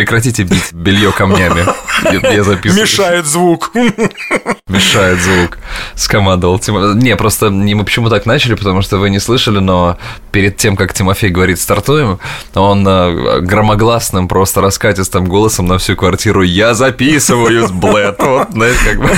Прекратите бить белье камнями. Я, записываю. Мешает звук. Мешает звук. Скомандовал Тимофей. Не, просто не мы почему так начали, потому что вы не слышали, но перед тем, как Тимофей говорит «стартуем», он э, громогласным, просто раскатистым голосом на всю квартиру «Я записываюсь, блэд!» Вот, знаешь, как бы,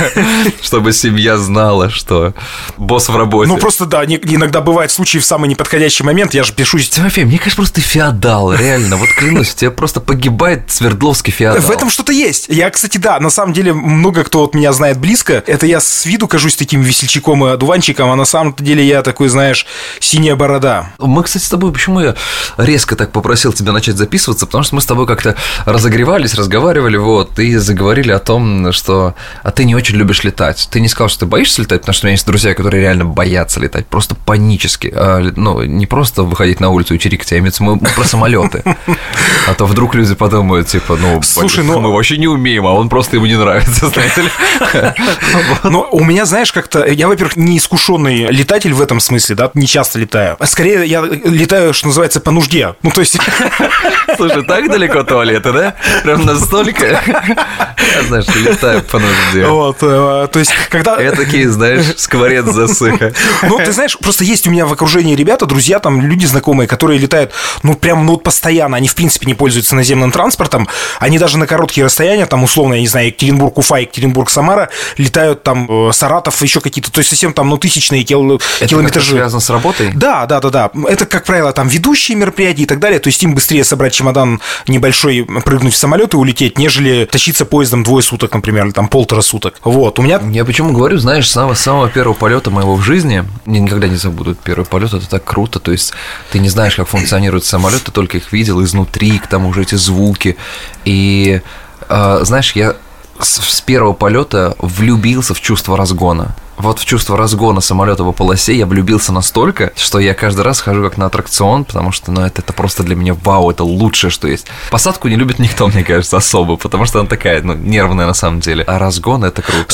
чтобы семья знала, что босс в работе. Ну, просто, да, иногда бывают случаи в самый неподходящий момент, я же пишу... Тимофей, мне кажется, просто ты феодал, реально. Вот клянусь, тебе просто погибает Свердловский феодал. В этом что-то есть. Я, кстати, да, на самом деле много кто вот меня знает близко. Это я с виду кажусь таким весельчаком и одуванчиком, а на самом деле я такой, знаешь, синяя борода. Мы, кстати, с тобой, почему я резко так попросил тебя начать записываться, потому что мы с тобой как-то разогревались, разговаривали, вот, и заговорили о том, что а ты не очень любишь летать. Ты не сказал, что ты боишься летать, потому что у меня есть друзья, которые реально боятся летать, просто панически. А, ну, не просто выходить на улицу и чирикать, а имеется мы про самолеты. А то вдруг люди подумают, типа, ну, Слушай, ну- мы вообще не умеем, а он просто ему не нравится, знаете ли. Но у меня, знаешь, как-то... Я, во-первых, не искушенный летатель в этом смысле, да, не часто летаю. А скорее я летаю, что называется, по нужде. Ну, то есть... Слушай, так далеко туалеты, да? Прям настолько. Я, знаешь, летаю по нужде. Вот, э, то есть, когда... Я такие, знаешь, скворец засыха. Ну, ты знаешь, просто есть у меня в окружении ребята, друзья, там, люди знакомые, которые летают, ну, прям, ну, постоянно. Они, в принципе, не пользуются наземным транспортом. Они даже на короткие расстояния, там, условно, я не знаю, Екатеринбург-Уфа, Екатеринбург-Самара, летают там э, Саратов, еще какие-то, то есть совсем там, ну, тысячные кил- Это километражи. связано с работой? Да, да, да, да. Это, как правило, там ведущие мероприятия и так далее. То есть им быстрее собрать чемодан небольшой, прыгнуть в самолет и улететь, нежели тащиться поездом двое суток, например, или там полтора суток. Вот. У меня Я почему говорю, знаешь, с самого, самого первого полета моего в жизни, я никогда не забуду первый полет, это так круто, то есть ты не знаешь, как функционирует самолет, ты только их видел изнутри, к тому же эти звуки, и э, знаешь, я с, с первого полета влюбился в чувство разгона. Вот в чувство разгона самолета по полосе я влюбился настолько, что я каждый раз хожу как на аттракцион, потому что, ну, это, это просто для меня вау, это лучшее, что есть. Посадку не любит никто, мне кажется, особо, потому что она такая, ну, нервная на самом деле. А разгон это круто.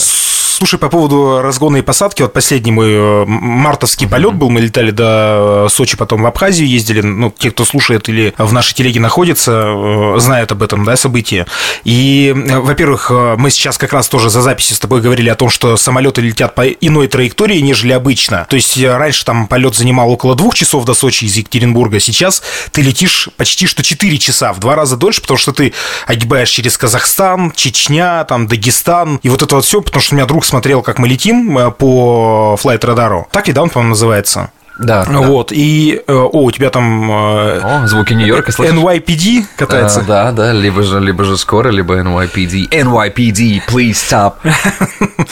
Слушай, по поводу разгона и посадки, вот последний мой э, мартовский полет был, мы летали до э, Сочи, потом в Абхазию ездили, ну, те, кто слушает или в нашей телеге находится, э, знают об этом, да, событии. И, во-первых, мы сейчас как раз тоже за записью с тобой говорили о том, что самолеты летят по иной траектории, нежели обычно. То есть раньше там полет занимал около двух часов до Сочи из Екатеринбурга, сейчас ты летишь почти что 4 часа, в два раза дольше, потому что ты огибаешь через Казахстан, Чечня, там, Дагестан, и вот это вот все, потому что у меня друг смотрел, как мы летим э, по флайт-радару. Так и да, он, по-моему, называется. Да. да. Вот, и, э, о, у тебя там э, О, звуки Нью-Йорка слышишь? NYPD катается. А, да, да, либо же, либо же скоро, либо NYPD. NYPD, please stop.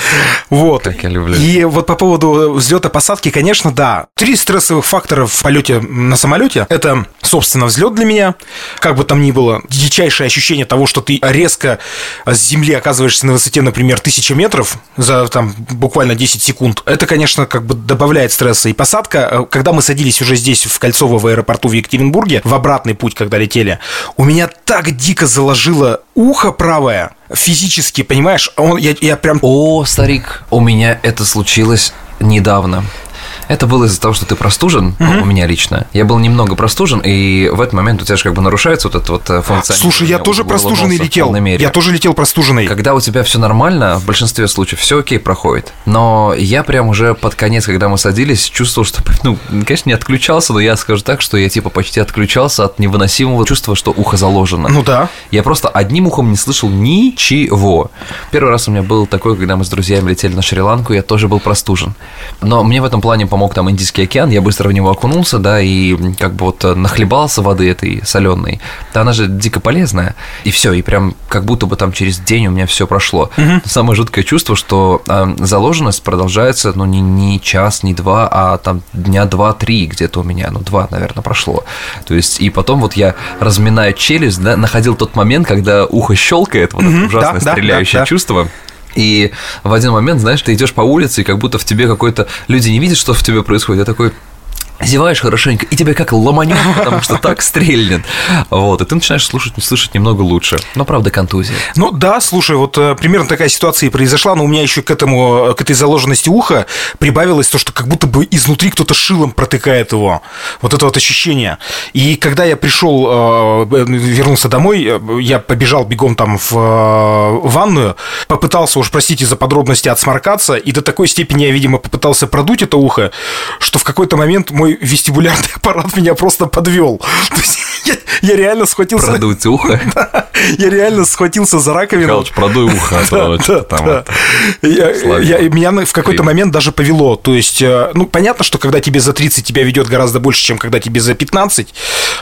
Вот. Как я люблю. И вот по поводу взлета посадки, конечно, да. Три стрессовых фактора в полете на самолете. Это, собственно, взлет для меня. Как бы там ни было, дичайшее ощущение того, что ты резко с земли оказываешься на высоте, например, тысячи метров за там буквально 10 секунд. Это, конечно, как бы добавляет стресса. И посадка, э, когда мы садились уже здесь, в Кольцово, в аэропорту в Екатеринбурге, в обратный путь, когда летели, у меня так дико заложило ухо правое, физически, понимаешь? Он, я, я прям О, старик, у меня это случилось недавно. Это было из-за того, что ты простужен, ну, у меня лично. Я был немного простужен, и в этот момент у тебя же как бы нарушается вот эта вот э, функция. Слушай, я тоже простуженный летел. Я тоже летел простуженный. Когда у тебя все нормально, в большинстве случаев все окей проходит. Но я прям уже под конец, когда мы садились, чувствовал, что, ну, конечно, не отключался, но я скажу так, что я типа почти отключался от невыносимого чувства, что ухо заложено. Ну да. Я просто одним ухом не слышал ничего. Первый раз у меня был такой, когда мы с друзьями летели на Шри-Ланку, я тоже был простужен. Но мне в этом плане помог там Индийский океан, я быстро в него окунулся, да, и как бы вот нахлебался воды этой соленой. Да она же дико полезная. И все, и прям как будто бы там через день у меня все прошло. Самое жуткое чувство, что э, заложенность продолжается, ну, не, не час, не два, а там дня два-три где-то у меня, ну, два, наверное, прошло. То есть, и потом вот я, разминая челюсть, да, находил тот момент, когда ухо щелкает, вот это ужасное да, да, стреляющее да, да. чувство. И в один момент, знаешь, ты идешь по улице, и как будто в тебе какой-то... Люди не видят, что в тебе происходит. Я такой... зеваешь хорошенько, и тебя как ломанет, потому что так стрельнет. Вот, и ты начинаешь слушать, слышать немного лучше. Но, правда, контузия. Ну да, слушай, вот э, примерно такая ситуация и произошла, но у меня еще к этому, к этой заложенности уха прибавилось то, что как будто бы изнутри кто-то шилом протыкает его. Вот это вот ощущение. И когда я пришел, э, вернулся домой, э, я побежал бегом там в ванную, попытался, уж простите за подробности, отсморкаться, и до такой степени я, видимо, попытался продуть это ухо, что в какой-то момент мой мой вестибулярный аппарат меня просто подвел. Я, я реально схватился... Продуть ухо? Да, я реально схватился за раковину. Михалыч, продуй ухо, да, там да. это... Я, я, меня в какой-то момент даже повело. То есть, э, ну, понятно, что когда тебе за 30 тебя ведет гораздо больше, чем когда тебе за 15.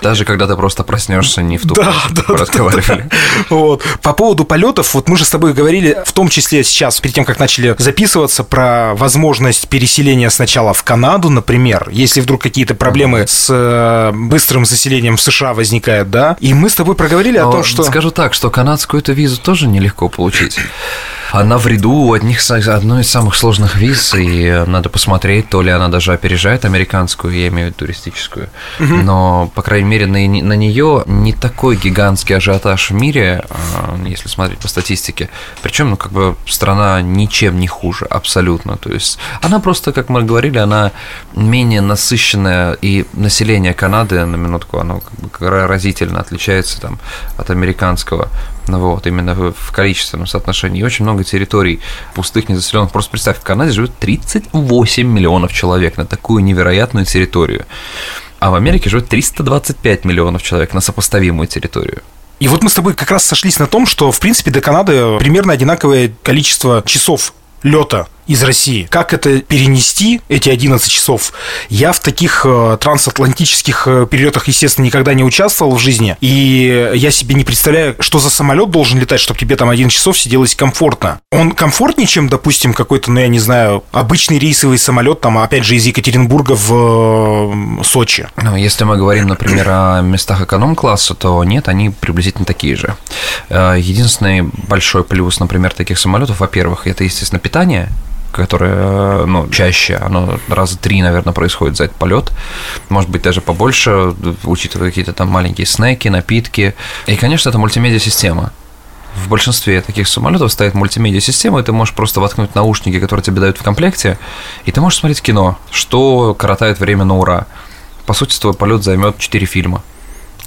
Даже когда ты просто проснешься не в ту да, да, разговаривали. Да, вот. По поводу полетов, вот мы же с тобой говорили, в том числе сейчас, перед тем, как начали записываться, про возможность переселения сначала в Канаду, например, если вдруг какие-то проблемы с э, быстрым заселением в США возникают, да? И мы с тобой проговорили Но о том, что... Скажу так, что канадскую эту визу тоже нелегко получить она в ряду у одних, одной из самых сложных виз, и надо посмотреть, то ли она даже опережает американскую, я имею в виду туристическую. Угу. Но, по крайней мере, на, на нее не такой гигантский ажиотаж в мире, а, если смотреть по статистике. Причем, ну, как бы страна ничем не хуже, абсолютно. То есть она просто, как мы говорили, она менее насыщенная, и население Канады, на минутку, оно как бы разительно отличается там, от американского. Ну вот, именно в количественном соотношении. И очень много территорий пустых, незаселенных. Просто представь, в Канаде живет 38 миллионов человек на такую невероятную территорию. А в Америке живет 325 миллионов человек на сопоставимую территорию. И вот мы с тобой как раз сошлись на том, что, в принципе, до Канады примерно одинаковое количество часов лета из России. Как это перенести, эти 11 часов? Я в таких э, трансатлантических э, перелетах, естественно, никогда не участвовал в жизни. И я себе не представляю, что за самолет должен летать, чтобы тебе там 11 часов сиделось комфортно. Он комфортнее, чем, допустим, какой-то, ну, я не знаю, обычный рейсовый самолет, там, опять же, из Екатеринбурга в э, Сочи. Ну, если мы говорим, например, о местах эконом-класса, то нет, они приблизительно такие же. Единственный большой плюс, например, таких самолетов, во-первых, это, естественно, питание, которое, ну, чаще, оно раза три, наверное, происходит за этот полет, может быть, даже побольше, учитывая какие-то там маленькие снеки, напитки. И, конечно, это мультимедиа-система. В большинстве таких самолетов стоит мультимедиа-система, и ты можешь просто воткнуть наушники, которые тебе дают в комплекте, и ты можешь смотреть кино, что коротает время на ура. По сути, твой полет займет 4 фильма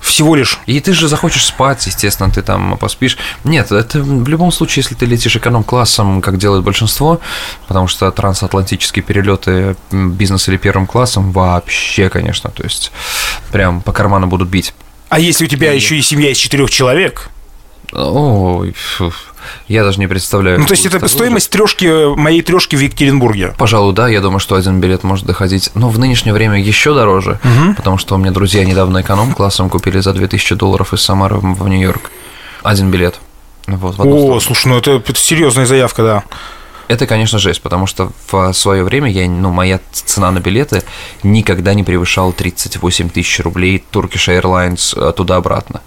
всего лишь. И ты же захочешь спать, естественно, ты там поспишь. Нет, это в любом случае, если ты летишь эконом-классом, как делает большинство, потому что трансатлантические перелеты бизнес или первым классом вообще, конечно, то есть прям по карману будут бить. А если у тебя и... еще и семья из четырех человек? Ой. Я даже не представляю. Ну, то есть это стоимость трешки, моей трешки в Екатеринбурге? Пожалуй, да. Я думаю, что один билет может доходить. Но в нынешнее время еще дороже, угу. потому что у меня друзья недавно эконом-классом купили за 2000 долларов из Самары в Нью-Йорк. Один билет. Вот, О, сторону. слушай, ну это, это серьезная заявка, да. Это, конечно, жесть, потому что в свое время я, ну, моя цена на билеты никогда не превышала 38 тысяч рублей Turkish Airlines э, туда-обратно.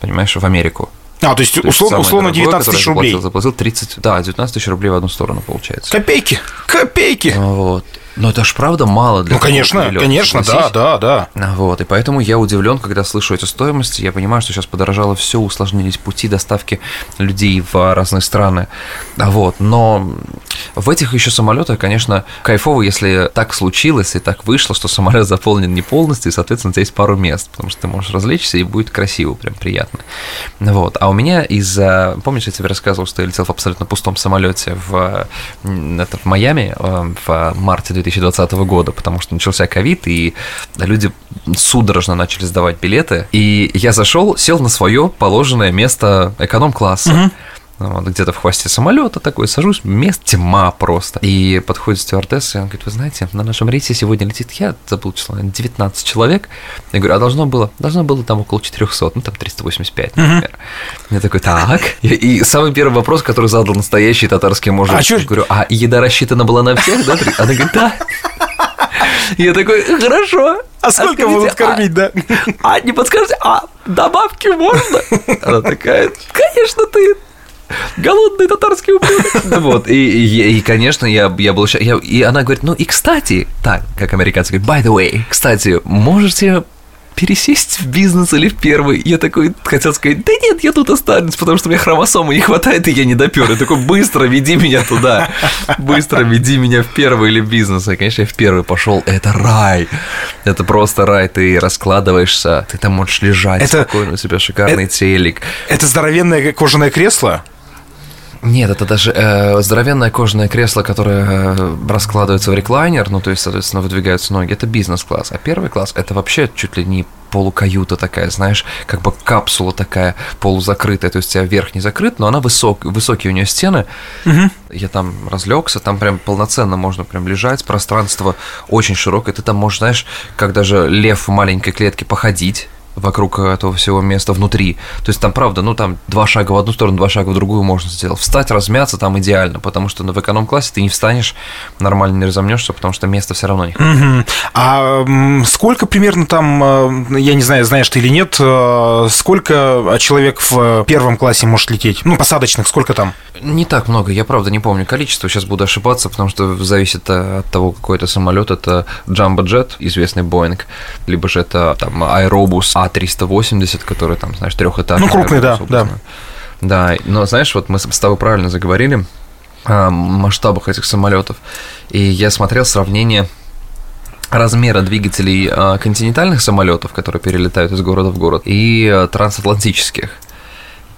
Понимаешь, в Америку. А, то есть, то условно, есть условно 19 тысяч рублей. Заплатил, заплатил 30, да, 19 тысяч рублей в одну сторону получается. Копейки, копейки. Вот. Но это ж правда мало для Ну, конечно, перелета, конечно, да, да, да. Вот, и поэтому я удивлен, когда слышу эти стоимости. Я понимаю, что сейчас подорожало все, усложнились пути доставки людей в разные страны. Вот, но в этих еще самолетах, конечно, кайфово, если так случилось и так вышло, что самолет заполнен не полностью, и, соответственно, есть пару мест, потому что ты можешь развлечься, и будет красиво, прям приятно. Вот. А у меня из-за... Помнишь, я тебе рассказывал, что я летел в абсолютно пустом самолете в, это, в Майами э, в марте 2020 года, потому что начался ковид, и люди судорожно начали сдавать билеты. И я зашел, сел на свое положенное место эконом-класса. Угу где-то в хвосте самолета такой, сажусь, мест тьма просто. И подходит стюардесса, и он говорит, вы знаете, на нашем рейсе сегодня летит, я забыл число, 19 человек. Я говорю, а должно было? Должно было там около 400, ну там 385, например. Uh-huh. Я такой, так. И, и самый первый вопрос, который задал настоящий татарский мужик, а я говорю, а еда рассчитана была на всех, да? Она говорит, да. Я такой, хорошо. А сколько а будут кормить, а, да? А не подскажете, а добавки можно? Она такая, конечно, ты голодный татарский ублюдок. Вот, и, и, и конечно, я, я был... Я, и она говорит, ну и кстати, так, как американцы говорят, by the way, кстати, можете пересесть в бизнес или в первый. Я такой хотел сказать, да нет, я тут останусь, потому что мне хромосомы не хватает, и я не допер. Я такой, быстро веди меня туда, быстро веди меня в первый или в бизнес. И, конечно, я в первый пошел. Это рай. Это просто рай. Ты раскладываешься, ты там можешь лежать это, спокойно, у тебя шикарный это, телек. Это здоровенное кожаное кресло? Нет, это даже э, здоровенное кожаное кресло, которое э, раскладывается в реклайнер, ну, то есть, соответственно, выдвигаются ноги. Это бизнес-класс. А первый класс – это вообще чуть ли не полукаюта такая, знаешь, как бы капсула такая полузакрытая, то есть у тебя верх не закрыт, но она высок, высокие у нее стены. Угу. Я там разлегся, там прям полноценно можно прям лежать, пространство очень широкое, ты там можешь, знаешь, как даже лев в маленькой клетке походить, вокруг этого всего места внутри. То есть там, правда, ну там два шага в одну сторону, два шага в другую можно сделать. Встать, размяться там идеально, потому что в эконом-классе ты не встанешь, нормально не разомнешься, потому что места все равно не хватит. Угу. А сколько примерно там, э, я не знаю, знаешь ты или нет, э, сколько человек в первом классе может лететь? Ну, посадочных, сколько там? Не так много, я правда не помню количество, сейчас буду ошибаться, потому что зависит э, от того, какой это самолет, это Jumbo Jet, известный Boeing, либо же это там Aerobus а380, который там, знаешь, трехэтажный. Ну, крупный, да, да. Да, но знаешь, вот мы с тобой правильно заговорили о масштабах этих самолетов, и я смотрел сравнение размера двигателей а, континентальных самолетов, которые перелетают из города в город, и а, трансатлантических.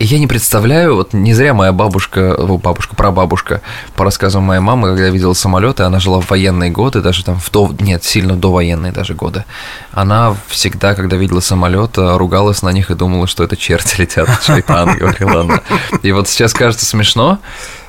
Я не представляю, вот не зря моя бабушка, бабушка, прабабушка, по рассказам моей мамы, когда видела самолеты, она жила в военные годы, даже там в до, нет, сильно до военные даже годы. Она всегда, когда видела самолет, ругалась на них и думала, что это черти летят, шайтан, говорила она. И вот сейчас кажется смешно,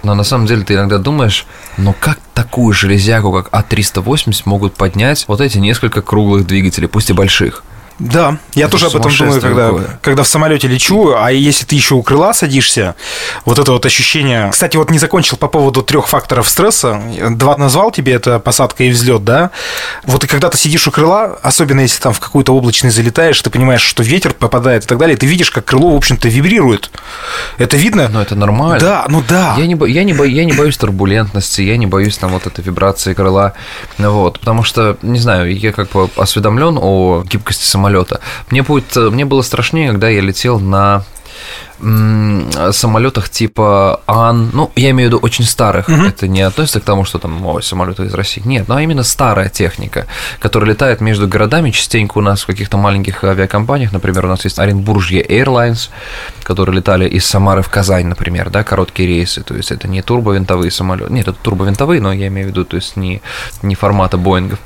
но на самом деле ты иногда думаешь, ну как такую железяку, как А380, могут поднять вот эти несколько круглых двигателей, пусть и больших? Да, я это тоже об этом думаю, когда, когда в самолете лечу, а если ты еще у крыла садишься, вот это вот ощущение. Кстати, вот не закончил по поводу трех факторов стресса. Два назвал тебе, это посадка и взлет, да? Вот и когда ты сидишь у крыла, особенно если там в какую-то облачность залетаешь, ты понимаешь, что ветер попадает и так далее, ты видишь, как крыло, в общем-то, вибрирует. Это видно? Ну, это нормально. Да, ну да. Я не, я не, бо, я не боюсь турбулентности, я не боюсь там вот этой вибрации крыла, вот, потому что, не знаю, я как бы осведомлен о гибкости самолета, самолета. Мне, будет, мне было страшнее, когда я летел на самолетах типа Ан, ну, я имею в виду очень старых, угу. это не относится к тому, что там ой, самолеты из России, нет, но именно старая техника, которая летает между городами частенько у нас в каких-то маленьких авиакомпаниях, например, у нас есть Оренбуржье Airlines, которые летали из Самары в Казань, например, да, короткие рейсы, то есть это не турбовинтовые самолеты, нет, это турбовинтовые, но я имею в виду, то есть не, не формата Боингов,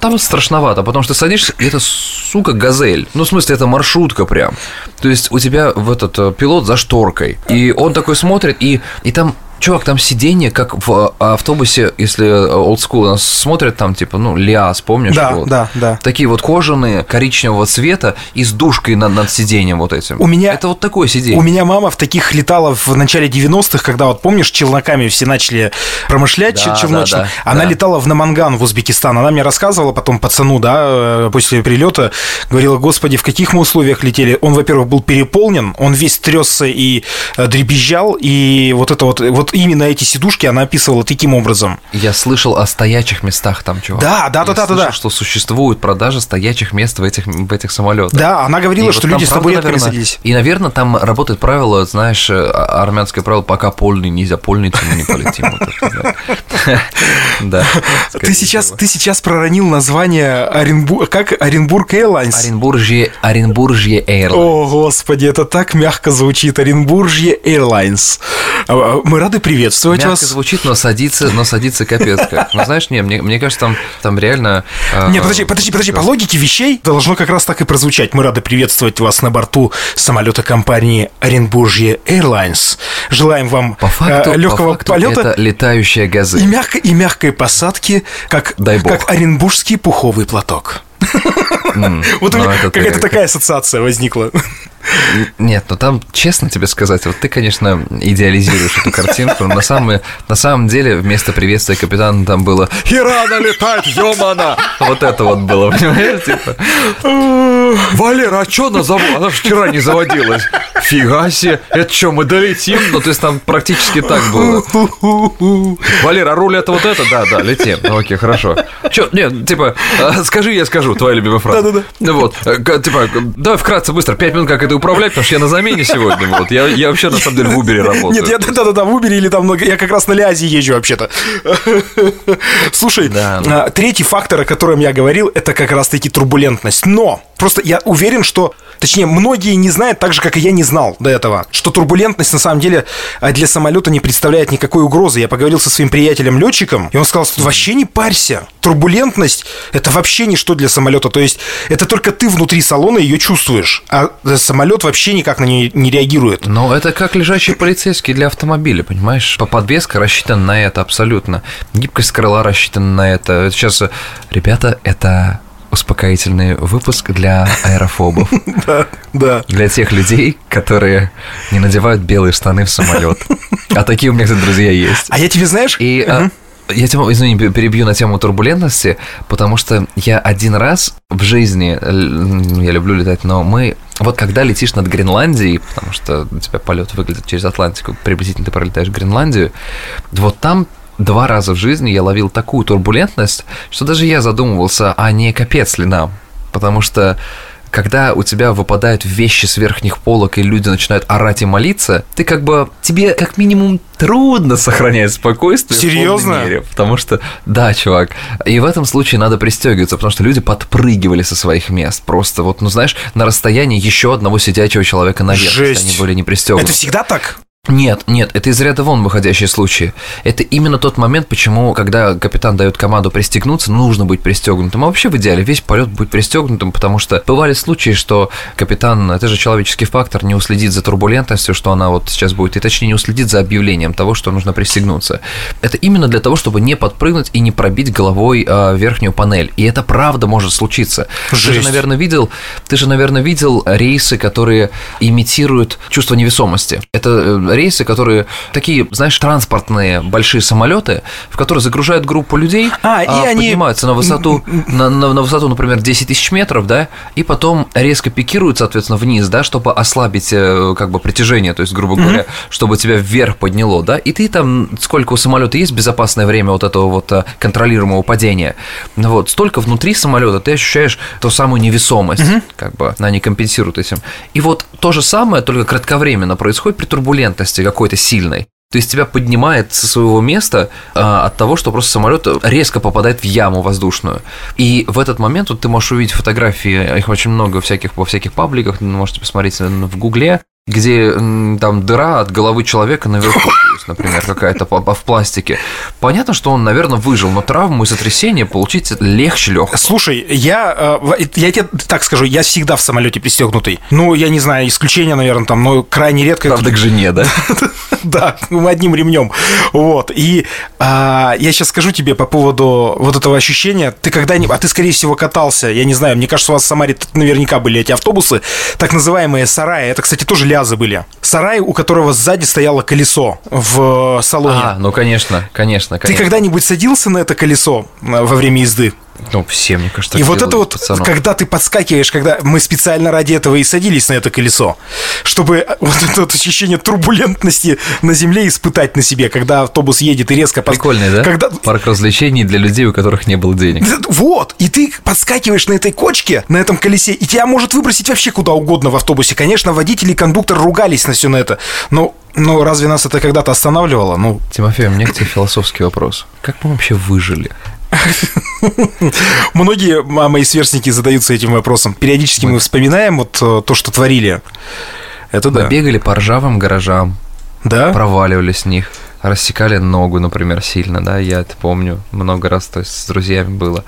там страшновато, потому что садишься, и это, сука, газель. Ну, в смысле, это маршрутка прям. То есть у тебя в этот э, пилот за шторкой, и он такой смотрит, и, и там Чувак, там сиденье, как в а, автобусе, если old school нас смотрят, там типа, ну, Лиас, помнишь? Да, вот. да, да. Такие вот кожаные, коричневого цвета и с душкой над, над сиденьем вот этим. У меня... Это вот такое сиденье. У меня мама в таких летала в начале 90-х, когда вот, помнишь, челноками все начали промышлять да, челночно. Да, да, Она да. летала в Наманган, в Узбекистан. Она мне рассказывала потом пацану, да, э, после прилета, говорила, господи, в каких мы условиях летели. Он, во-первых, был переполнен, он весь трясся и э, дребезжал, и вот это вот, вот именно эти сидушки она описывала таким образом. Я слышал о стоячих местах там, чувак. Да, да, да, да, да, да. что существует продажа стоячих мест в этих, в этих самолетах. Да, она говорила, и что вот люди с табуретками садились. И, наверное, там работает правило, знаешь, э, а, армянское правило, пока польный нельзя, польный мы не полетим. Да. Ты сейчас, ты сейчас проронил название Оренбург, как Оренбург Airlines? Оренбуржье, Оренбуржье Airlines. О, господи, это так мягко звучит. Оренбуржье Airlines. А, а, мы рады приветствовать приветствовать Мягко вас. звучит, но садится, но садится капец как. Ну, знаешь, не, мне, мне кажется, там, там реально... Э, Нет, подожди, подожди, подожди, по логике вещей должно как раз так и прозвучать. Мы рады приветствовать вас на борту самолета компании Оренбуржье Airlines. Желаем вам по факту, э, легкого по факту полета. Это летающая газель. И мягкой, и мягкой посадки, как, Дай бог. как оренбургский пуховый платок. Вот какая-то такая ассоциация возникла. Нет, ну там, честно тебе сказать, вот ты, конечно, идеализируешь эту картинку, но на самом, на самом деле вместо приветствия капитана там было «Ирана летает, ёмана!» Вот это вот было, понимаешь, типа «Валера, а чё она заводила? Она вчера не заводилась». Фига себе, это что, мы долетим? Ну, то есть там практически так было. Валера, а руль это вот это? Да, да, летим. Ну, окей, хорошо. Чё, нет, типа, а, скажи, я скажу, твоя любимая фраза. Да-да-да. Вот, э, типа, давай вкратце, быстро, пять минут, как это управлять, потому что я на замене сегодня. Вот, я, я вообще, на самом деле, в Uber работаю. Нет, я да-да-да, в Uber или там много... Я как раз на Лязе езжу вообще-то. Слушай, Да. а, третий фактор, о котором я говорил, это как раз-таки турбулентность. Но просто я уверен, что... Точнее, многие не знают, так же, как и я не знал до этого, что турбулентность на самом деле а, для самолета не представляет никакой угрозы. Я поговорил со своим приятелем-летчиком, и он сказал, что вообще не парься. Турбулентность – это вообще ничто для самолета. То есть это только ты внутри салона ее чувствуешь, а э, самолет вообще никак на нее не реагирует. Но это как лежачий полицейский для автомобиля, понимаешь? По подвеска рассчитана на это абсолютно. Гибкость крыла рассчитана на это. Сейчас, э, ребята, это успокоительный выпуск для аэрофобов. Да, да. Для тех людей, которые не надевают белые штаны в самолет. А такие у меня, кстати, друзья есть. А я тебе знаешь... И а, я тебя, извини, перебью на тему турбулентности, потому что я один раз в жизни, я люблю летать, но мы, вот когда летишь над Гренландией, потому что у тебя полет выглядит через Атлантику, приблизительно ты пролетаешь Гренландию, вот там два раза в жизни я ловил такую турбулентность, что даже я задумывался, а не капец ли нам? Потому что когда у тебя выпадают вещи с верхних полок, и люди начинают орать и молиться, ты как бы, тебе как минимум трудно сохранять спокойствие. в Серьезно? мере, потому что, да, чувак, и в этом случае надо пристегиваться, потому что люди подпрыгивали со своих мест. Просто вот, ну знаешь, на расстоянии еще одного сидячего человека наверх, Жесть. они были не пристегнуты. Это всегда так? Нет, нет, это из ряда вон выходящие случаи. Это именно тот момент, почему, когда капитан дает команду пристегнуться, нужно быть пристегнутым. А вообще в идеале весь полет будет пристегнутым, потому что бывали случаи, что капитан, это же человеческий фактор, не уследит за турбулентностью, что она вот сейчас будет, и точнее не уследит за объявлением того, что нужно пристегнуться. Это именно для того, чтобы не подпрыгнуть и не пробить головой а, верхнюю панель. И это правда может случиться. Ты же, Жесть. наверное, видел, ты же, наверное, видел рейсы, которые имитируют чувство невесомости. Это э, рейсы, которые такие, знаешь, транспортные большие самолеты, в которые загружают группу людей, А, и они- поднимаются на высоту, на, на- на высоту, например, 10 тысяч метров, да, и потом резко пикируют, соответственно, вниз, да, чтобы ослабить э, как бы притяжение, то есть, грубо говоря, чтобы тебя вверх подняло, да, и ты там, сколько у самолета есть безопасное время вот этого вот э, контролируемого падения, вот, столько внутри самолета ты ощущаешь ту самую невесомость, как бы, она не компенсирует этим. И вот то же самое, только кратковременно происходит при турбулентности какой-то сильной. То есть тебя поднимает со своего места а, от того, что просто самолет резко попадает в яму воздушную. И в этот момент вот ты можешь увидеть фотографии, их очень много всяких во всяких пабликах, можете посмотреть в Гугле, где там дыра от головы человека наверху, есть, например, какая-то по- в пластике. Понятно, что он, наверное, выжил, но травму и сотрясение получить легче легкого. Слушай, я, э, я тебе так скажу, я всегда в самолете пристегнутый. Ну, я не знаю, исключение, наверное, там, но крайне редко. Правда, к жене, да? Да, ну, одним ремнем. Вот. И а, я сейчас скажу тебе по поводу вот этого ощущения. Ты когда-нибудь, а ты, скорее всего, катался, я не знаю, мне кажется, у вас в Самаре наверняка были эти автобусы, так называемые сараи. Это, кстати, тоже лязы были. Сарай, у которого сзади стояло колесо в салоне. А, ну конечно, конечно, Ты конечно. когда-нибудь садился на это колесо э, во время езды? Ну, все, мне кажется, И вот это вот, пацанов. когда ты подскакиваешь, когда мы специально ради этого и садились на это колесо, чтобы вот это вот ощущение турбулентности на земле испытать на себе, когда автобус едет и резко... пос- Прикольный, да? Когда... Парк развлечений для людей, у которых не было денег. Вот, и ты подскакиваешь на этой кочке, на этом колесе, и тебя может выбросить вообще куда угодно в автобусе. Конечно, водитель и кондуктор ругались на все на это, но, но разве нас это когда-то останавливало? Ну, Тимофей, у меня к тебе философский вопрос. Как мы вообще выжили? многие м- мои сверстники задаются этим вопросом. Периодически мы вспоминаем вот э, то, что творили. Это Мы да. бегали по ржавым гаражам, Да? проваливались в них, рассекали ногу, например, сильно, да, я это помню, много раз, то есть с друзьями было.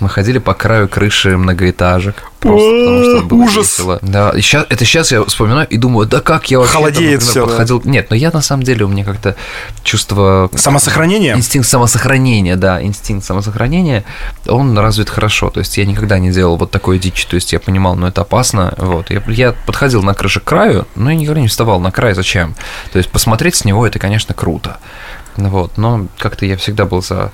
Мы ходили по краю крыши многоэтажек. Просто потому что было Ужас. весело. Да, и щас, это сейчас я вспоминаю и думаю, да как я вообще там, Холодеет всё, да. подходил. Нет, но я на самом деле, у меня как-то чувство Самосохранение? Инстинкт самосохранения, да, инстинкт самосохранения, он развит хорошо. То есть я никогда не делал вот такой дичи. То есть я понимал, ну это опасно. Вот. Я, я подходил на крыше к краю, но я никогда не вставал на край. Зачем? То есть посмотреть с него это, конечно, круто. Вот, но как-то я всегда был за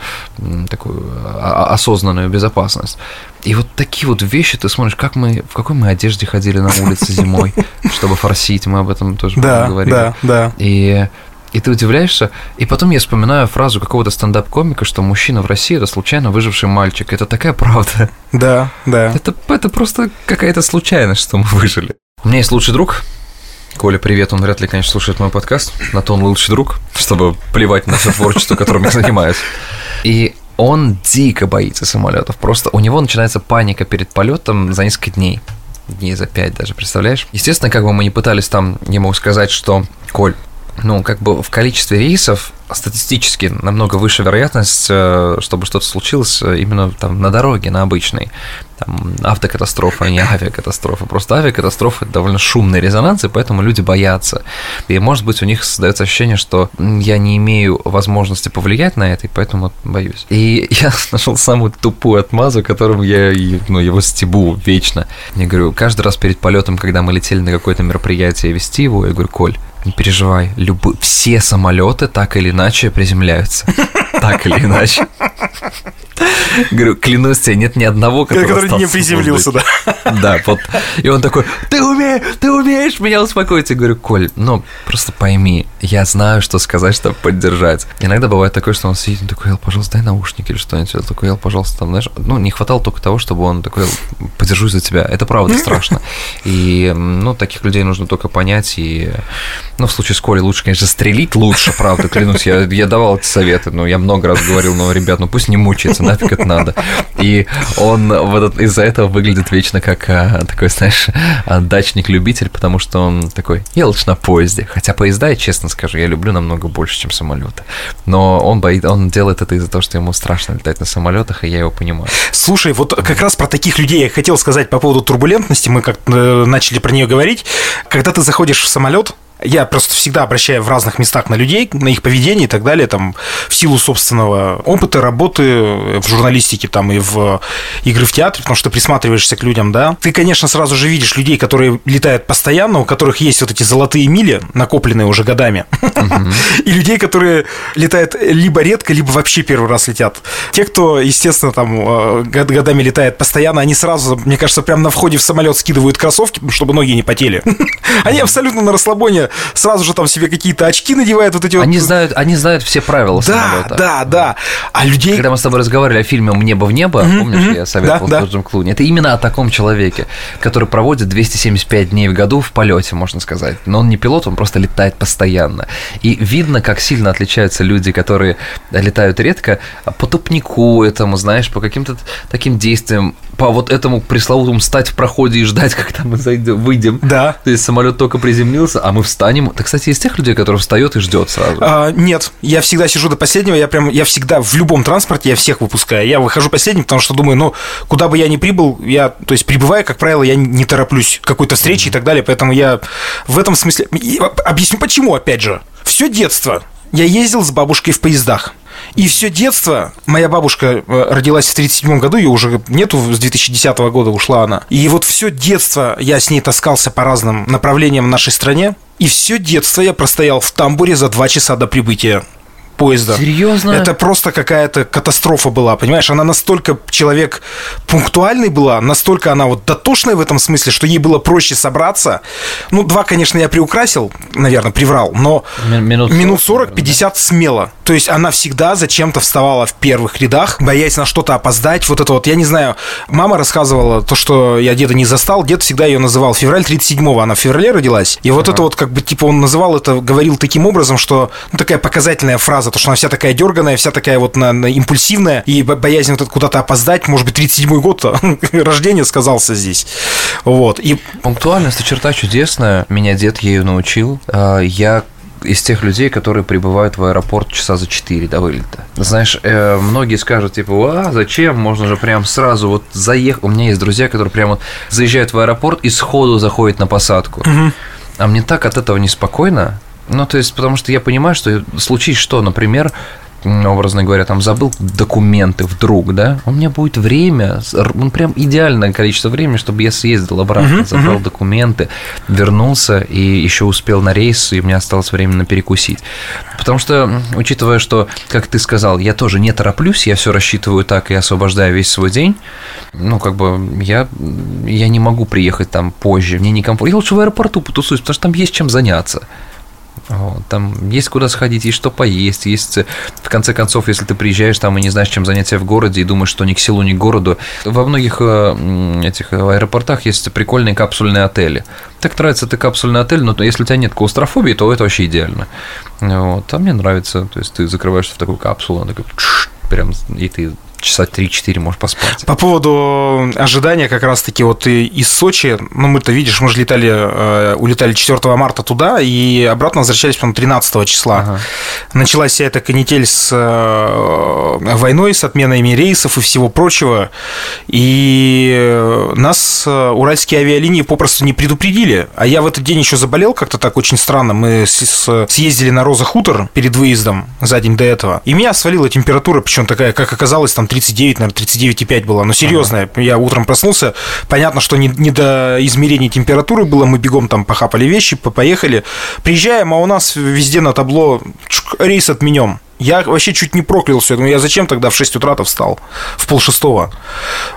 такую а- а- осознанную безопасность. И вот такие вот вещи, ты смотришь, как мы, в какой мы одежде ходили на улице зимой, чтобы форсить, мы об этом тоже Да, говорили. да, да. И, и ты удивляешься. И потом я вспоминаю фразу какого-то стендап-комика, что мужчина в России – это случайно выживший мальчик. Это такая правда. Да, да. Это, это просто какая-то случайность, что мы выжили. У меня есть лучший друг. Коля, привет, он вряд ли, конечно, слушает мой подкаст, на то он лучший друг, чтобы плевать на все творчество, которым я занимаюсь. И он дико боится самолетов. Просто у него начинается паника перед полетом за несколько дней. Дней за пять даже, представляешь? Естественно, как бы мы не пытались там ему сказать, что, Коль, ну, как бы в количестве рейсов статистически намного выше вероятность, э, чтобы что-то случилось э, именно там на дороге, на обычной. Там автокатастрофа, а не авиакатастрофа. Просто авиакатастрофа – это довольно шумный резонанс, и поэтому люди боятся. И, может быть, у них создается ощущение, что я не имею возможности повлиять на это, и поэтому боюсь. И я нашел самую тупую отмазу, которым я ну, его стебу вечно. Я говорю, каждый раз перед полетом, когда мы летели на какое-то мероприятие вести его, я говорю, Коль, не переживай, любы, все самолеты так или иначе приземляются. Так или иначе. Говорю, клянусь тебе, нет ни одного, который, Который не приземлился, да. воздухе». Да, вот. И он такой, ты умеешь, ты умеешь меня успокоить. Я говорю, Коль, ну, просто пойми, я знаю, что сказать, чтобы поддержать. Иногда бывает такое, что он сидит, он такой, Эл, пожалуйста, дай наушники или что-нибудь. Я такой, Эл, пожалуйста, там, знаешь, ну, не хватало только того, чтобы он такой, «Эл, подержусь за тебя. Это правда страшно. И, ну, таких людей нужно только понять. И, ну, в случае с Колей лучше, конечно, стрелить лучше, правда, клянусь. Я, я давал эти советы, но я много раз говорил, ну, ребят, ну, пусть не мучается, нафиг это надо. И он в этот- из-за этого выглядит вечно как а, такой, знаешь, а, дачник-любитель, потому что он такой, я лучше на поезде. Хотя поезда, я честно скажу, я люблю намного больше, чем самолеты. Но он боит, он делает это из-за того, что ему страшно летать на самолетах, и я его понимаю. Слушай, вот как раз про таких людей я хотел сказать по поводу турбулентности. Мы как э, начали про нее говорить. Когда ты заходишь в самолет, я просто всегда обращаю в разных местах на людей, на их поведение и так далее, там, в силу собственного опыта, работы в журналистике там и в игры в театре, потому что присматриваешься к людям, да. Ты, конечно, сразу же видишь людей, которые летают постоянно, у которых есть вот эти золотые мили, накопленные уже годами, и людей, которые летают либо редко, либо вообще первый раз летят. Те, кто, естественно, там э, год- годами летает постоянно, они сразу, мне кажется, прямо на входе в самолет скидывают кроссовки, чтобы ноги не потели. Они абсолютно на расслабоне сразу же там себе какие-то очки надевают, вот эти вот. Они знают, они знают все правила Да, самолета. да, да. А людей... Когда мы с тобой разговаривали о фильме «Небо в небо», помнишь, я советовал Да, с да. Джорджем Клуни, это именно о таком человеке, который проводит 275 дней в году в полете, можно сказать. Но он не пилот, он просто летает постоянно. И видно, как сильно отличаются люди, которые летают редко, по тупнику этому, знаешь, по каким-то таким действиям, по вот этому пресловутому стать в проходе и ждать, когда мы зайдем, выйдем. Да. То есть самолет только приземлился, а мы встанем. Ты, кстати, из тех людей, которые встает и ждет сразу. А, нет, я всегда сижу до последнего, я прям, я всегда в любом транспорте, я всех выпускаю. Я выхожу последним, потому что думаю, ну, куда бы я ни прибыл, я, то есть, прибывая, как правило, я не тороплюсь какой-то встрече и так далее, поэтому я в этом смысле... и Объясню почему, опять же. Все детство я ездил с бабушкой в поездах. И все детство, моя бабушка э, родилась в 37 году, ее уже нету, с 2010 года ушла она. И вот все детство я с ней таскался по разным направлениям в нашей стране. И все детство я простоял в тамбуре за два часа до прибытия поезда. Серьезно? Это просто какая-то катастрофа была, понимаешь? Она настолько человек пунктуальный была, настолько она вот дотошная в этом смысле, что ей было проще собраться. Ну, два, конечно, я приукрасил, наверное, приврал, но Ми- минут минут 40, 40-50 смело. То есть она всегда зачем-то вставала в первых рядах, боясь на что-то опоздать. Вот это вот, я не знаю, мама рассказывала то, что я деда не застал, дед всегда ее называл февраль 37-го, она в феврале родилась. И вот это вот как бы, типа, он называл это, говорил таким образом, что, ну, такая показательная фраза, то, что она вся такая дерганая, вся такая вот на, на импульсивная, и бо- боязнь вот куда-то опоздать, может быть, 37-й год рождения сказался здесь. Вот. И Пунктуальность – черта чудесная. Меня дед ею научил. А, Я из тех людей, которые прибывают в аэропорт часа за 4 до вылета. Знаешь, э, многие скажут, типа, а, зачем? Можно же прям сразу вот заехать. У меня есть друзья, которые прямо вот заезжают в аэропорт и сходу заходят на посадку. Угу. А мне так от этого неспокойно. Ну, то есть, потому что я понимаю, что случись что, например, образно говоря, там забыл документы вдруг, да, у меня будет время, ну, прям идеальное количество времени, чтобы я съездил обратно, uh-huh, забрал uh-huh. документы, вернулся и еще успел на рейс, и у меня осталось время на перекусить. Потому что, учитывая, что, как ты сказал, я тоже не тороплюсь, я все рассчитываю так и освобождаю весь свой день, ну, как бы, я, я не могу приехать там позже, мне некомфортно. Я лучше в аэропорту потусуюсь, потому что там есть чем заняться. Вот, там есть куда сходить, есть что поесть, есть, в конце концов, если ты приезжаешь там и не знаешь, чем заняться в городе, и думаешь, что ни к селу, ни к городу, во многих э, этих аэропортах есть прикольные капсульные отели. Так нравится ты капсульный отель, но если у тебя нет клаустрофобии, то это вообще идеально. Вот, а мне нравится, то есть ты закрываешься в такую капсулу, она такой, прям, и ты часа 3-4 можешь поспать. По поводу ожидания как раз-таки вот и из Сочи, ну мы-то видишь, мы же летали, э, улетали 4 марта туда и обратно возвращались, по 13 числа. Ага. Началась вся эта канитель с э, войной, с отменами рейсов и всего прочего, и нас э, уральские авиалинии попросту не предупредили, а я в этот день еще заболел как-то так очень странно, мы съездили на Роза Хутор перед выездом за день до этого, и меня свалила температура, причем такая, как оказалось, там 39, наверное, 39,5 было. Но серьезная. Ага. Я утром проснулся. Понятно, что не, не до измерения температуры было. Мы бегом там похапали вещи, поехали. Приезжаем, а у нас везде на табло рейс отменен. Я вообще чуть не проклял все. Я зачем тогда в 6 утра-то встал? В пол шестого.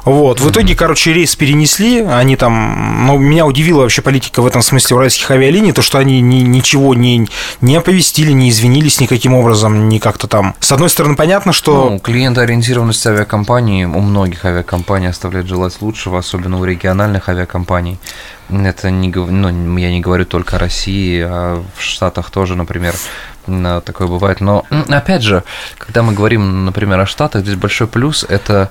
Вот. В итоге, короче, рейс перенесли. Они там... Ну, меня удивила вообще политика в этом смысле уральских авиалиний, то, что они ни, ничего не, не оповестили, не извинились никаким образом, ни как-то там. С одной стороны, понятно, что... Ну, клиентоориентированность авиакомпании у многих авиакомпаний оставляет желать лучшего, особенно у региональных авиакомпаний. Это не, ну, я не говорю только о России, а в Штатах тоже, например, такое бывает. Но, опять же, когда мы говорим, например, о Штатах, здесь большой плюс – это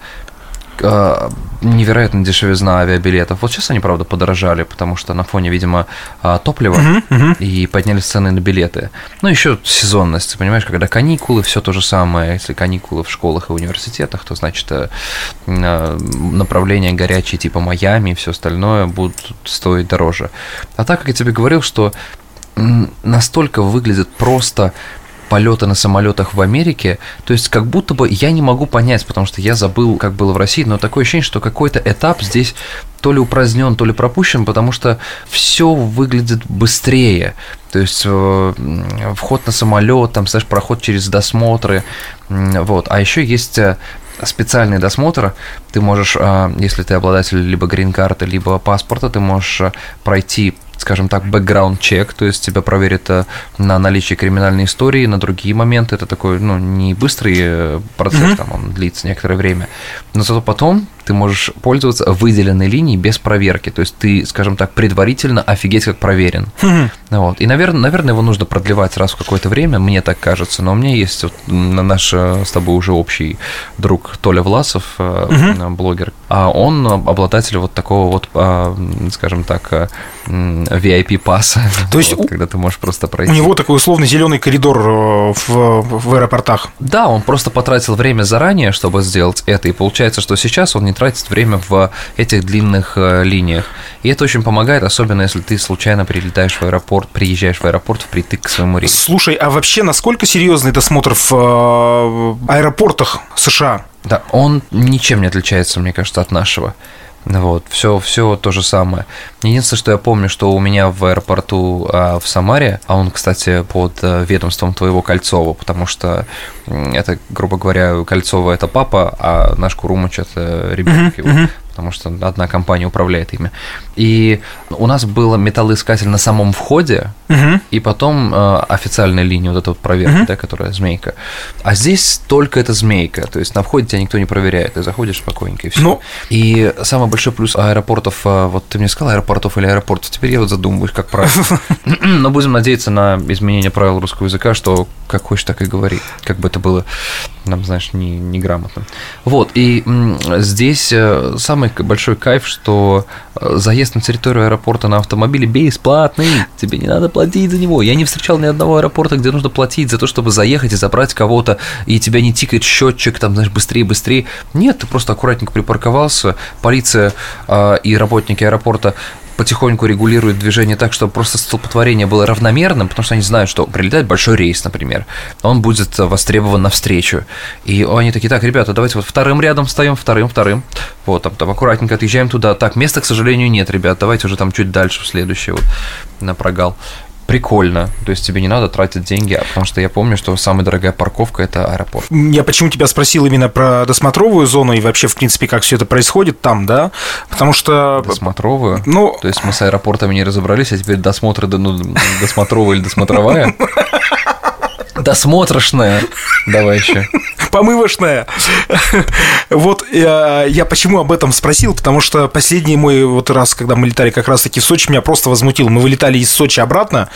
а, невероятно дешевизна авиабилетов. Вот сейчас они, правда, подорожали, потому что на фоне, видимо, а, топлива uh-huh, uh-huh. и поднялись цены на билеты. Ну, еще сезонность, понимаешь, когда каникулы, все то же самое. Если каникулы в школах и университетах, то значит э, направления горячие типа Майами и все остальное будут стоить дороже. А так, как я тебе говорил, что настолько выглядит просто полеты на самолетах в Америке, то есть как будто бы я не могу понять, потому что я забыл, как было в России, но такое ощущение, что какой-то этап здесь то ли упразднен, то ли пропущен, потому что все выглядит быстрее. То есть э, вход на самолет, там, знаешь, проход через досмотры, вот. А еще есть э, специальный досмотр. Ты можешь, э, если ты обладатель либо грин-карты, либо паспорта, ты можешь пройти скажем так, бэкграунд-чек, то есть тебя проверят э, на наличие криминальной истории, на другие моменты. Это такой, ну, не быстрый э, процесс, mm-hmm. там он длится некоторое время. Но зато потом ты можешь пользоваться выделенной линией без проверки. То есть ты, скажем так, предварительно офигеть как проверен. Mm-hmm. Вот. И, наверное, наверное, его нужно продлевать раз в какое-то время, мне так кажется. Но у меня есть вот наш э, с тобой уже общий друг Толя Власов, mm-hmm. блогер, а он обладатель вот такого вот, скажем так, VIP-пасса. То есть, вот, когда ты можешь просто пройти. У него такой условный зеленый коридор э, в, в аэропортах. Да, он просто потратил время заранее, чтобы сделать это, и получается, что сейчас он не тратит время в этих длинных э, линиях. И это очень помогает, особенно если ты случайно прилетаешь в аэропорт, приезжаешь в аэропорт впритык к своему рейсу. Слушай, а вообще насколько серьезный досмотр в э, аэропортах США? Да, он ничем не отличается, мне кажется, от нашего. Вот, все, все то же самое. Единственное, что я помню, что у меня в аэропорту а, в Самаре, а он, кстати, под э, ведомством твоего Кольцова, потому что это, грубо говоря, Кольцова это папа, а наш Курумыч это ребенок его. Uh-huh потому что одна компания управляет ими. И у нас был металлоискатель на самом входе, угу. и потом э, официальная линия, вот эта вот проверка, угу. да, которая змейка. А здесь только эта змейка, то есть на входе тебя никто не проверяет, ты заходишь спокойненько и все. Ну... И самый большой плюс аэропортов, э, вот ты мне сказал аэропортов или аэропортов, теперь я вот задумываюсь, как правильно. Но будем надеяться на изменение правил русского языка, что как хочешь, так и говори, как бы это было нам, знаешь, не, неграмотно. Вот, и здесь э, самый самый большой кайф, что э, заезд на территорию аэропорта на автомобиле бесплатный, тебе не надо платить за него. Я не встречал ни одного аэропорта, где нужно платить за то, чтобы заехать и забрать кого-то, и тебя не тикает счетчик, там, знаешь, быстрее, быстрее. Нет, ты просто аккуратненько припарковался, полиция э, и работники аэропорта потихоньку регулируют движение так, чтобы просто столпотворение было равномерным, потому что они знают, что прилетает большой рейс, например, он будет востребован навстречу. И они такие, так, ребята, давайте вот вторым рядом встаем, вторым, вторым. Вот, там, там аккуратненько отъезжаем туда. Так, места, к сожалению, нет, ребят, давайте уже там чуть дальше, в следующий вот на прогал прикольно. То есть тебе не надо тратить деньги, а потому что я помню, что самая дорогая парковка это аэропорт. Я почему тебя спросил именно про досмотровую зону и вообще, в принципе, как все это происходит там, да? Потому что... Досмотровую? Ну... То есть мы с аэропортами не разобрались, а теперь досмотры, ну, досмотровая или досмотровая? Досмотрошная. Давай еще. Помывочная. Вот я, я почему об этом спросил, потому что последний мой вот раз, когда мы летали как раз-таки в Сочи, меня просто возмутил. Мы вылетали из Сочи обратно,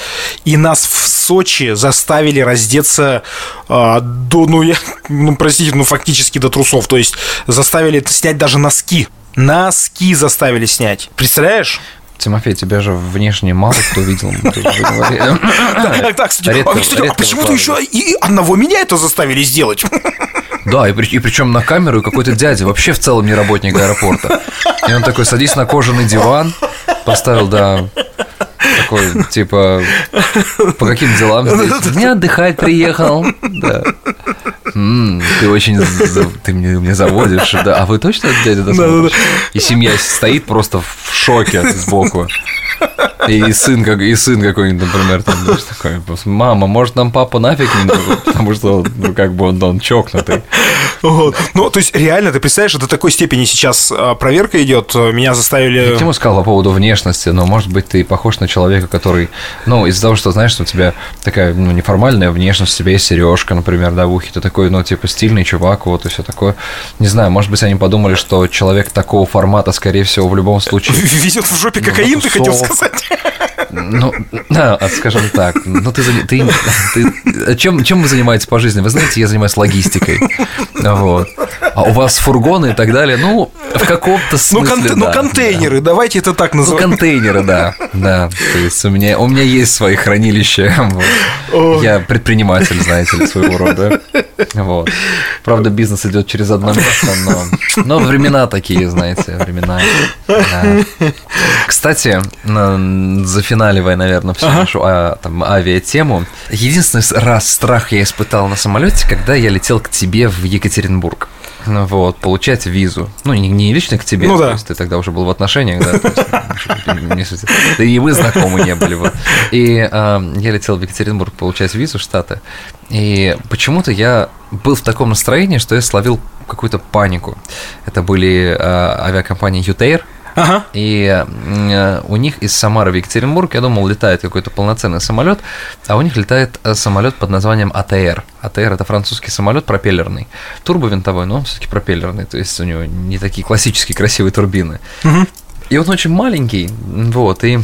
и нас в Сочи заставили раздеться а, до, ну, я, ну, простите, ну, фактически до трусов. То есть заставили снять даже носки. Носки заставили снять. Представляешь? Тимофей, тебя же внешне мало кто видел. Так, кстати, а почему-то еще и одного меня это заставили сделать. Да, и, и причем на камеру и какой-то дядя, вообще в целом не работник аэропорта. И он такой, садись на кожаный диван, поставил, да, такой, типа, по каким делам здесь? Не отдыхать приехал. Да. М-м, ты очень, ты мне, мне заводишь, да. А вы точно дядя досмотришь? И семья стоит просто в шоке сбоку. И сын, как, и сын какой-нибудь, например, там, знаешь, такой, мама, может, нам папа нафиг не нужен, потому что, ну, как бы он, он чокнутый. Вот. Ну, то есть, реально, ты представляешь, до такой степени сейчас а, проверка идет, меня заставили... Я ему сказал по поводу внешности, но, может быть, ты похож на человека, который, ну, из-за того, что, знаешь, что у тебя такая, ну, неформальная внешность, у тебя есть сережка, например, да, в ухе, ты такой, ну, типа, стильный чувак, вот, и все такое. Не знаю, может быть, они подумали, что человек такого формата, скорее всего, в любом случае... Везет в жопе кокаин, ты хотел сказать? Ну, да, скажем так. Ну, ты, ты, ты чем, чем вы занимаетесь по жизни? Вы знаете, я занимаюсь логистикой. Вот. А у вас фургоны и так далее. Ну, в каком-то ну, смысле. Ну, кон- да, ну контейнеры, да. давайте это так назовем. Ну, контейнеры, да. Да. То есть у меня, у меня есть свои хранилища. Вот. Я предприниматель, знаете ли, своего рода. Вот. Правда, бизнес идет через одно место, но, но времена такие, знаете, времена. Да. Кстати, зафиналивая, наверное, всю ага. нашу а, там, авиатему, единственный раз страх я испытал на самолете, когда я летел к тебе в Екатеринбург вот, получать визу. Ну, не, не лично к тебе, ну, да. то есть ты тогда уже был в отношениях, да, да и мы знакомы не были. И э, я летел в Екатеринбург получать визу в Штаты, и почему-то я был в таком настроении, что я словил какую-то панику. Это были э, авиакомпании Ютейр, Ага. И у них из Самары в Екатеринбург, я думал, летает какой-то полноценный самолет, а у них летает э, самолет под названием АТР. АТР это французский самолет пропеллерный. Турбовинтовой, но он все-таки пропеллерный, то есть у него не такие классические красивые турбины. Угу. И он очень маленький, вот, и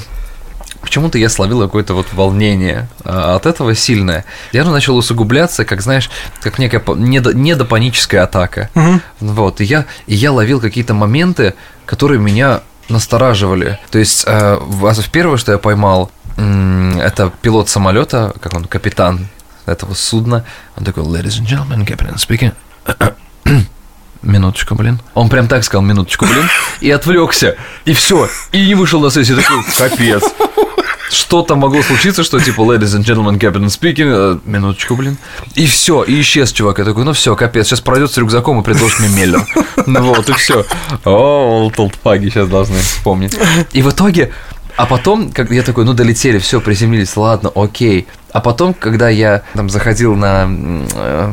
Почему-то я словил какое-то вот волнение а, от этого сильное. Я же начал усугубляться, как знаешь, как некая недо, недопаническая атака. Угу. Вот, и я, и я ловил какие-то моменты, которые меня настораживали. То есть, э, первое, что я поймал, это пилот самолета, как он, капитан этого судна. Он такой, ladies and gentlemen, captain speaking. Минуточку, блин. Он прям так сказал, минуточку, блин, и отвлекся. И все. И не вышел на сессию. Такой, капец что-то могло случиться, что типа ladies and gentlemen, captain speaking, э, минуточку, блин, и все, и исчез чувак. Я такой, ну все, капец, сейчас пройдет с рюкзаком и предложит мне Меллер. Ну вот, и все. О, толтфаги сейчас должны вспомнить. И в итоге а потом, как я такой, ну долетели, все, приземлились, ладно, окей. А потом, когда я там заходил на э,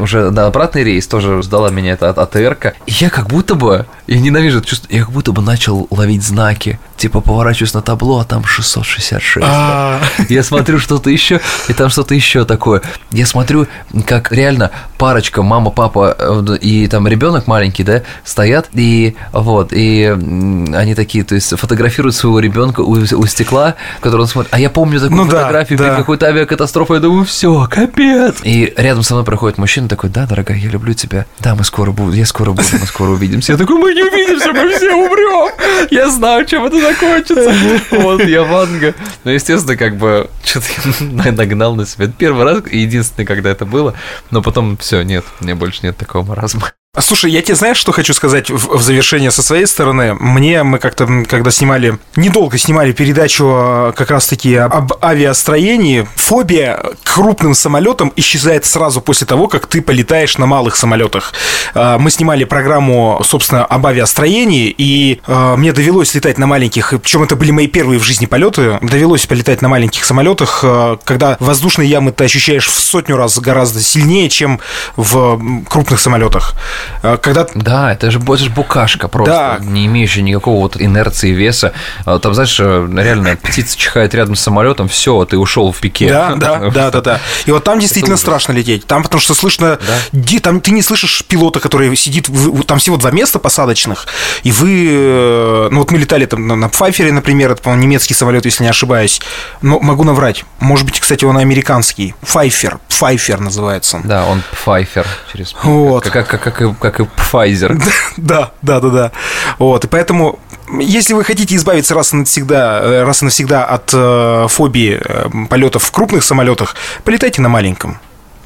уже на обратный рейс, тоже ждала меня эта АТРка, и я как будто бы, я ненавижу это чувство, я как будто бы начал ловить знаки. Типа поворачиваюсь на табло, а там 666. А. Я смотрю что-то еще, и там что-то еще такое. Я смотрю, как реально парочка, мама, папа э, и там ребенок маленький, да, стоят, и вот, и они такие, то есть фотографируют своего ребенка у, у стекла, который он смотрит. А я помню такую ну, фотографию, да, да. какой-то авиакатастрофа, я думаю, все, капец. И рядом со мной проходит мужчина такой, да, дорогая, я люблю тебя. Да, мы скоро будем, я скоро буду, мы скоро увидимся. Я такой, мы не увидимся, мы все умрем. Я знаю, чем это закончится. Вот, я Ванга. Ну, естественно, как бы, что-то я нагнал на себя. Первый раз, единственный, когда это было. Но потом все, нет, мне больше нет такого маразма. А, слушай, я тебе знаешь, что хочу сказать в, в завершение со своей стороны? Мне, мы как-то, когда снимали, недолго снимали передачу а, как раз-таки об авиастроении, фобия крупным самолетам исчезает сразу после того, как ты полетаешь на малых самолетах. А, мы снимали программу, собственно, об авиастроении, и мне довелось летать на маленьких, причем это были мои первые в жизни полеты, довелось полетать на маленьких самолетах, когда воздушные ямы ты ощущаешь в сотню раз гораздо сильнее, чем в крупных самолетах. А, когда... Да, это же, это же букашка просто, да. не имеющая никакого вот инерции веса. А, там, знаешь, э, реально птица чихает рядом с самолетом, все, ты ушел в пике. Да, да, да, да, да. И вот там действительно страшно лететь. Там потому что слышно, да? там ты не слышишь пилота, который сидит, там всего два места посадочных, и вы, э, ну вот мы летали там на Пфайфере, например, это, по-моему, немецкий самолет, если не ошибаюсь, но могу наврать. Может быть, кстати, он американский. Пфайфер, Пфайфер называется. Да, он Пфайфер через вот. как, как, как, как и Pfizer. Да, да, да, да. Вот, и поэтому, если вы хотите избавиться раз и навсегда, э, раз и навсегда от э, фобии э, полетов в крупных самолетах, полетайте на маленьком.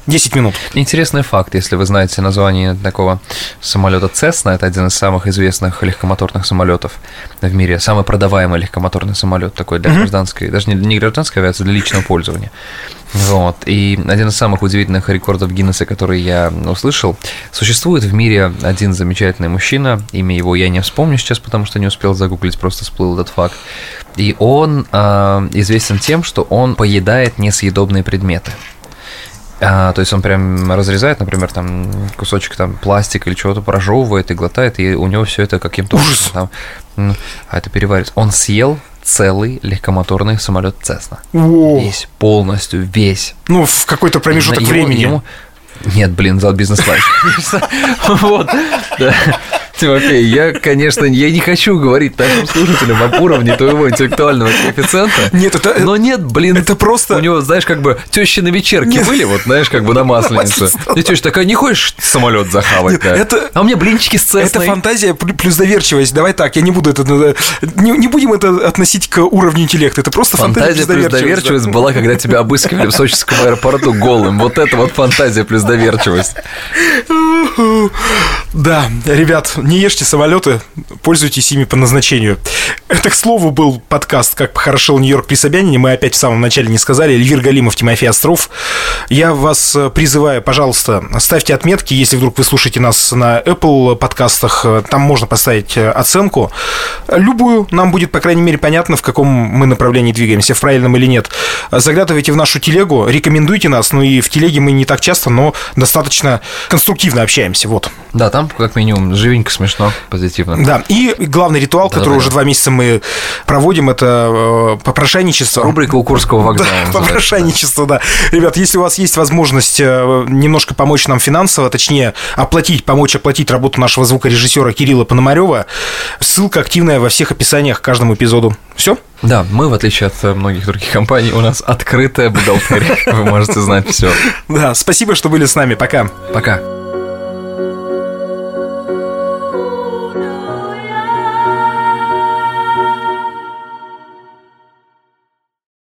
10 минут. Интересный факт, если вы знаете название такого самолета Cessna, это один из самых известных легкомоторных самолетов в мире, самый продаваемый легкомоторный самолет такой для mm-hmm. гражданской, даже не, не гражданской авиации, для личного пользования. Вот. И один из самых удивительных рекордов Гиннесса, который я услышал, существует в мире один замечательный мужчина, имя его я не вспомню сейчас, потому что не успел загуглить, просто всплыл этот факт. И он э, известен тем, что он поедает несъедобные предметы. А, то есть он прям разрезает, например, там кусочек там пластика или чего-то прожевывает и глотает, и у него все это каким-то образом там, а это переваривается. Он съел целый легкомоторный самолет Цесна. Весь, полностью, весь. Ну, в какой-то промежуток времени. Ему... Нет, блин, зал бизнес-лайф. Вот. Тимофей, я, конечно, я не хочу говорить нашим слушателям об уровне твоего интеллектуального коэффициента. Нет, это... Но нет, блин. Это просто... У него, знаешь, как бы тещи на вечерке нет. были, вот, знаешь, как бы на масленицу. И теща такая, не хочешь самолет захавать, нет, это... А у меня блинчики с цесной. Это фантазия плюс доверчивость. Давай так, я не буду это... Не, не будем это относить к уровню интеллекта. Это просто фантазия, фантазия плюс доверчивость. доверчивость да. была, когда тебя обыскивали в сочинском аэропорту голым. Вот это вот фантазия плюс доверчивость. Да, ребят, не ешьте самолеты, пользуйтесь ими по назначению. Это, к слову, был подкаст «Как похорошел Нью-Йорк при Собянине». Мы опять в самом начале не сказали. Эльвир Галимов, Тимофей Остров. Я вас э, призываю, пожалуйста, ставьте отметки, если вдруг вы слушаете нас на Apple подкастах. Там можно поставить э, оценку. Любую. Нам будет, по крайней мере, понятно, в каком мы направлении двигаемся, в правильном или нет. Заглядывайте в нашу телегу, рекомендуйте нас. Ну и в телеге мы не так часто, но достаточно конструктивно общаемся. Вот. Да, там как минимум живенько, смешно позитивно. Да, и главный ритуал, да, который да, уже да. два месяца мы проводим, это э, попрошайничество. Рубрика у Курского вокзала. Да, попрошайничество, да. Ребят, если у вас есть возможность э, немножко помочь нам финансово, точнее, оплатить, помочь оплатить работу нашего звукорежиссера Кирилла Пономарева, ссылка активная во всех описаниях к каждому эпизоду. Все? Да, мы, в отличие от э, многих других компаний, у нас открытая бухгалтерия. Вы можете знать все. Да, спасибо, что были с нами. Пока. Пока.